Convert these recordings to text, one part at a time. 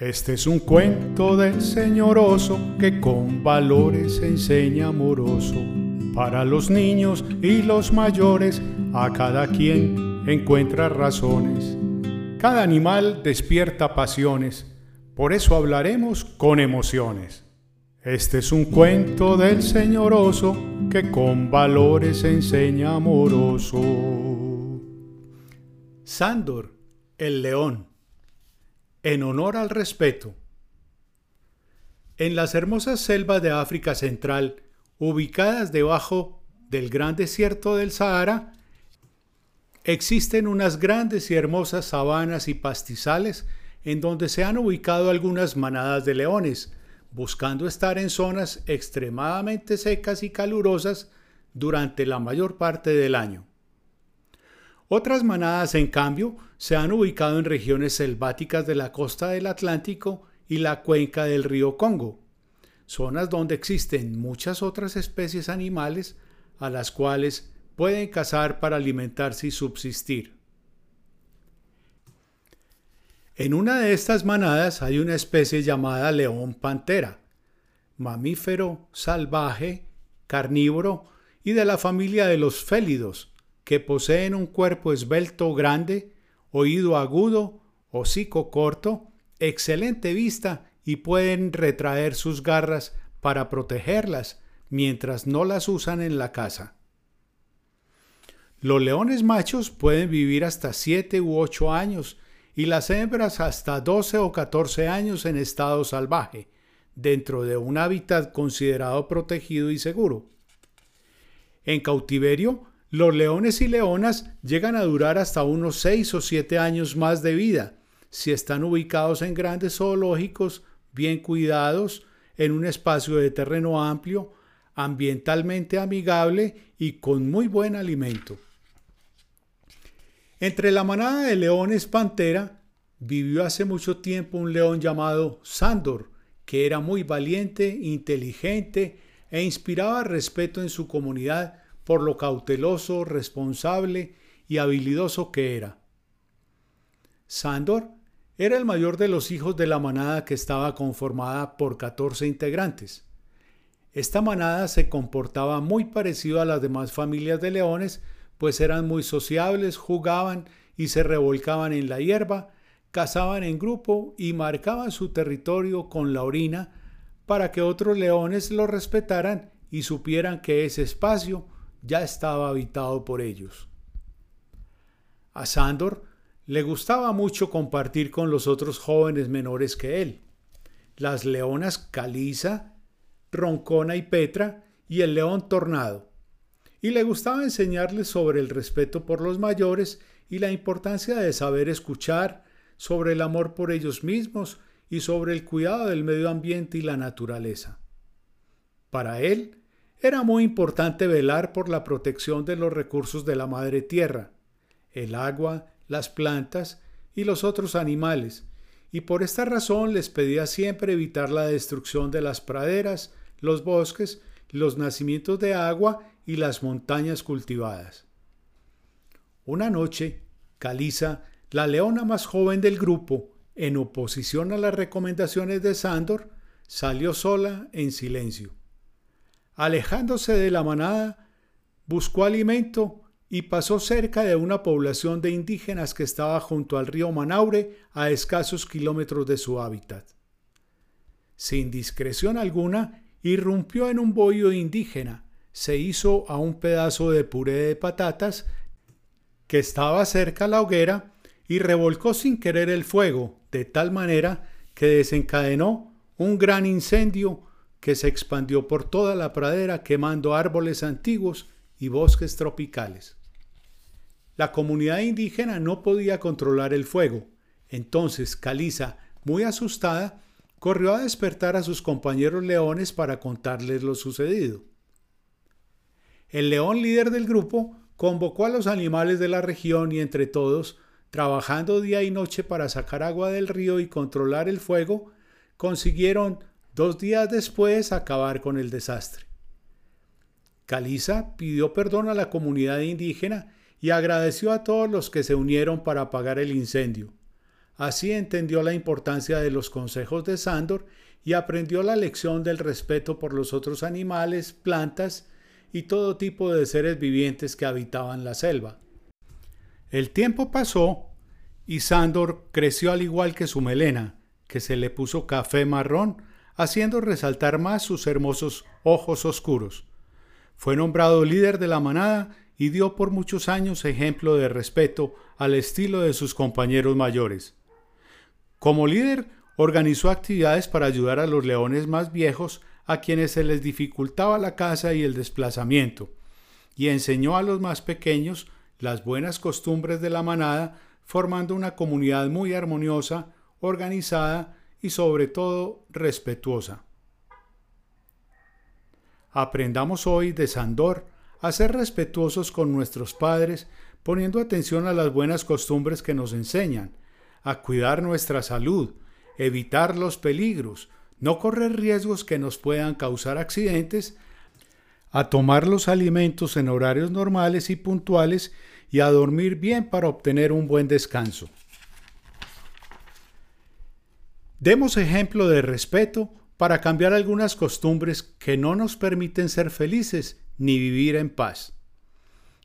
Este es un cuento del señor oso que con valores enseña amoroso. Para los niños y los mayores, a cada quien encuentra razones. Cada animal despierta pasiones, por eso hablaremos con emociones. Este es un cuento del señor oso que con valores enseña amoroso. Sándor, el león en honor al respeto. En las hermosas selvas de África Central, ubicadas debajo del gran desierto del Sahara, existen unas grandes y hermosas sabanas y pastizales en donde se han ubicado algunas manadas de leones, buscando estar en zonas extremadamente secas y calurosas durante la mayor parte del año. Otras manadas, en cambio, se han ubicado en regiones selváticas de la costa del Atlántico y la cuenca del río Congo, zonas donde existen muchas otras especies animales a las cuales pueden cazar para alimentarse y subsistir. En una de estas manadas hay una especie llamada león pantera, mamífero salvaje, carnívoro y de la familia de los félidos, que poseen un cuerpo esbelto grande, oído agudo, hocico corto, excelente vista y pueden retraer sus garras para protegerlas mientras no las usan en la casa. Los leones machos pueden vivir hasta 7 u 8 años y las hembras hasta 12 o 14 años en estado salvaje, dentro de un hábitat considerado protegido y seguro. En cautiverio, los leones y leonas llegan a durar hasta unos 6 o 7 años más de vida si están ubicados en grandes zoológicos, bien cuidados, en un espacio de terreno amplio, ambientalmente amigable y con muy buen alimento. Entre la manada de leones pantera vivió hace mucho tiempo un león llamado Sándor, que era muy valiente, inteligente e inspiraba respeto en su comunidad por lo cauteloso, responsable y habilidoso que era. Sándor era el mayor de los hijos de la manada que estaba conformada por 14 integrantes. Esta manada se comportaba muy parecido a las demás familias de leones, pues eran muy sociables, jugaban y se revolcaban en la hierba, cazaban en grupo y marcaban su territorio con la orina para que otros leones lo respetaran y supieran que ese espacio ya estaba habitado por ellos. A Sándor le gustaba mucho compartir con los otros jóvenes menores que él, las leonas Calisa, Roncona y Petra y el león Tornado, y le gustaba enseñarles sobre el respeto por los mayores y la importancia de saber escuchar, sobre el amor por ellos mismos y sobre el cuidado del medio ambiente y la naturaleza. Para él, era muy importante velar por la protección de los recursos de la madre tierra, el agua, las plantas y los otros animales, y por esta razón les pedía siempre evitar la destrucción de las praderas, los bosques, los nacimientos de agua y las montañas cultivadas. Una noche, Calisa, la leona más joven del grupo, en oposición a las recomendaciones de Sándor, salió sola en silencio. Alejándose de la manada, buscó alimento y pasó cerca de una población de indígenas que estaba junto al río Manaure a escasos kilómetros de su hábitat. Sin discreción alguna, irrumpió en un bohío indígena, se hizo a un pedazo de puré de patatas que estaba cerca a la hoguera y revolcó sin querer el fuego, de tal manera que desencadenó un gran incendio que se expandió por toda la pradera quemando árboles antiguos y bosques tropicales. La comunidad indígena no podía controlar el fuego, entonces Caliza, muy asustada, corrió a despertar a sus compañeros leones para contarles lo sucedido. El león líder del grupo convocó a los animales de la región y entre todos, trabajando día y noche para sacar agua del río y controlar el fuego, consiguieron dos días después acabar con el desastre. Caliza pidió perdón a la comunidad indígena y agradeció a todos los que se unieron para apagar el incendio. Así entendió la importancia de los consejos de Sándor y aprendió la lección del respeto por los otros animales, plantas y todo tipo de seres vivientes que habitaban la selva. El tiempo pasó y Sándor creció al igual que su melena, que se le puso café marrón, haciendo resaltar más sus hermosos ojos oscuros. Fue nombrado líder de la manada y dio por muchos años ejemplo de respeto al estilo de sus compañeros mayores. Como líder, organizó actividades para ayudar a los leones más viejos a quienes se les dificultaba la caza y el desplazamiento, y enseñó a los más pequeños las buenas costumbres de la manada, formando una comunidad muy armoniosa, organizada y sobre todo respetuosa. Aprendamos hoy de Sandor a ser respetuosos con nuestros padres, poniendo atención a las buenas costumbres que nos enseñan, a cuidar nuestra salud, evitar los peligros, no correr riesgos que nos puedan causar accidentes, a tomar los alimentos en horarios normales y puntuales y a dormir bien para obtener un buen descanso. Demos ejemplo de respeto para cambiar algunas costumbres que no nos permiten ser felices ni vivir en paz.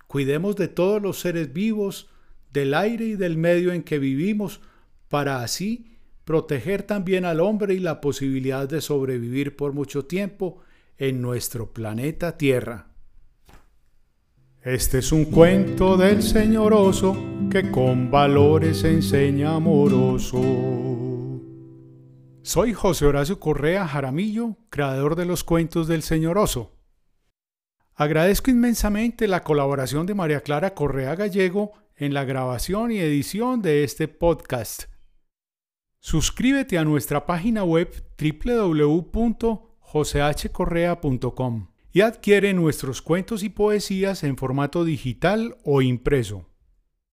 Cuidemos de todos los seres vivos, del aire y del medio en que vivimos, para así proteger también al hombre y la posibilidad de sobrevivir por mucho tiempo en nuestro planeta Tierra. Este es un cuento del señor oso que con valores enseña amoroso. Soy José Horacio Correa Jaramillo, creador de los cuentos del señor oso. Agradezco inmensamente la colaboración de María Clara Correa Gallego en la grabación y edición de este podcast. Suscríbete a nuestra página web www.josehcorrea.com y adquiere nuestros cuentos y poesías en formato digital o impreso.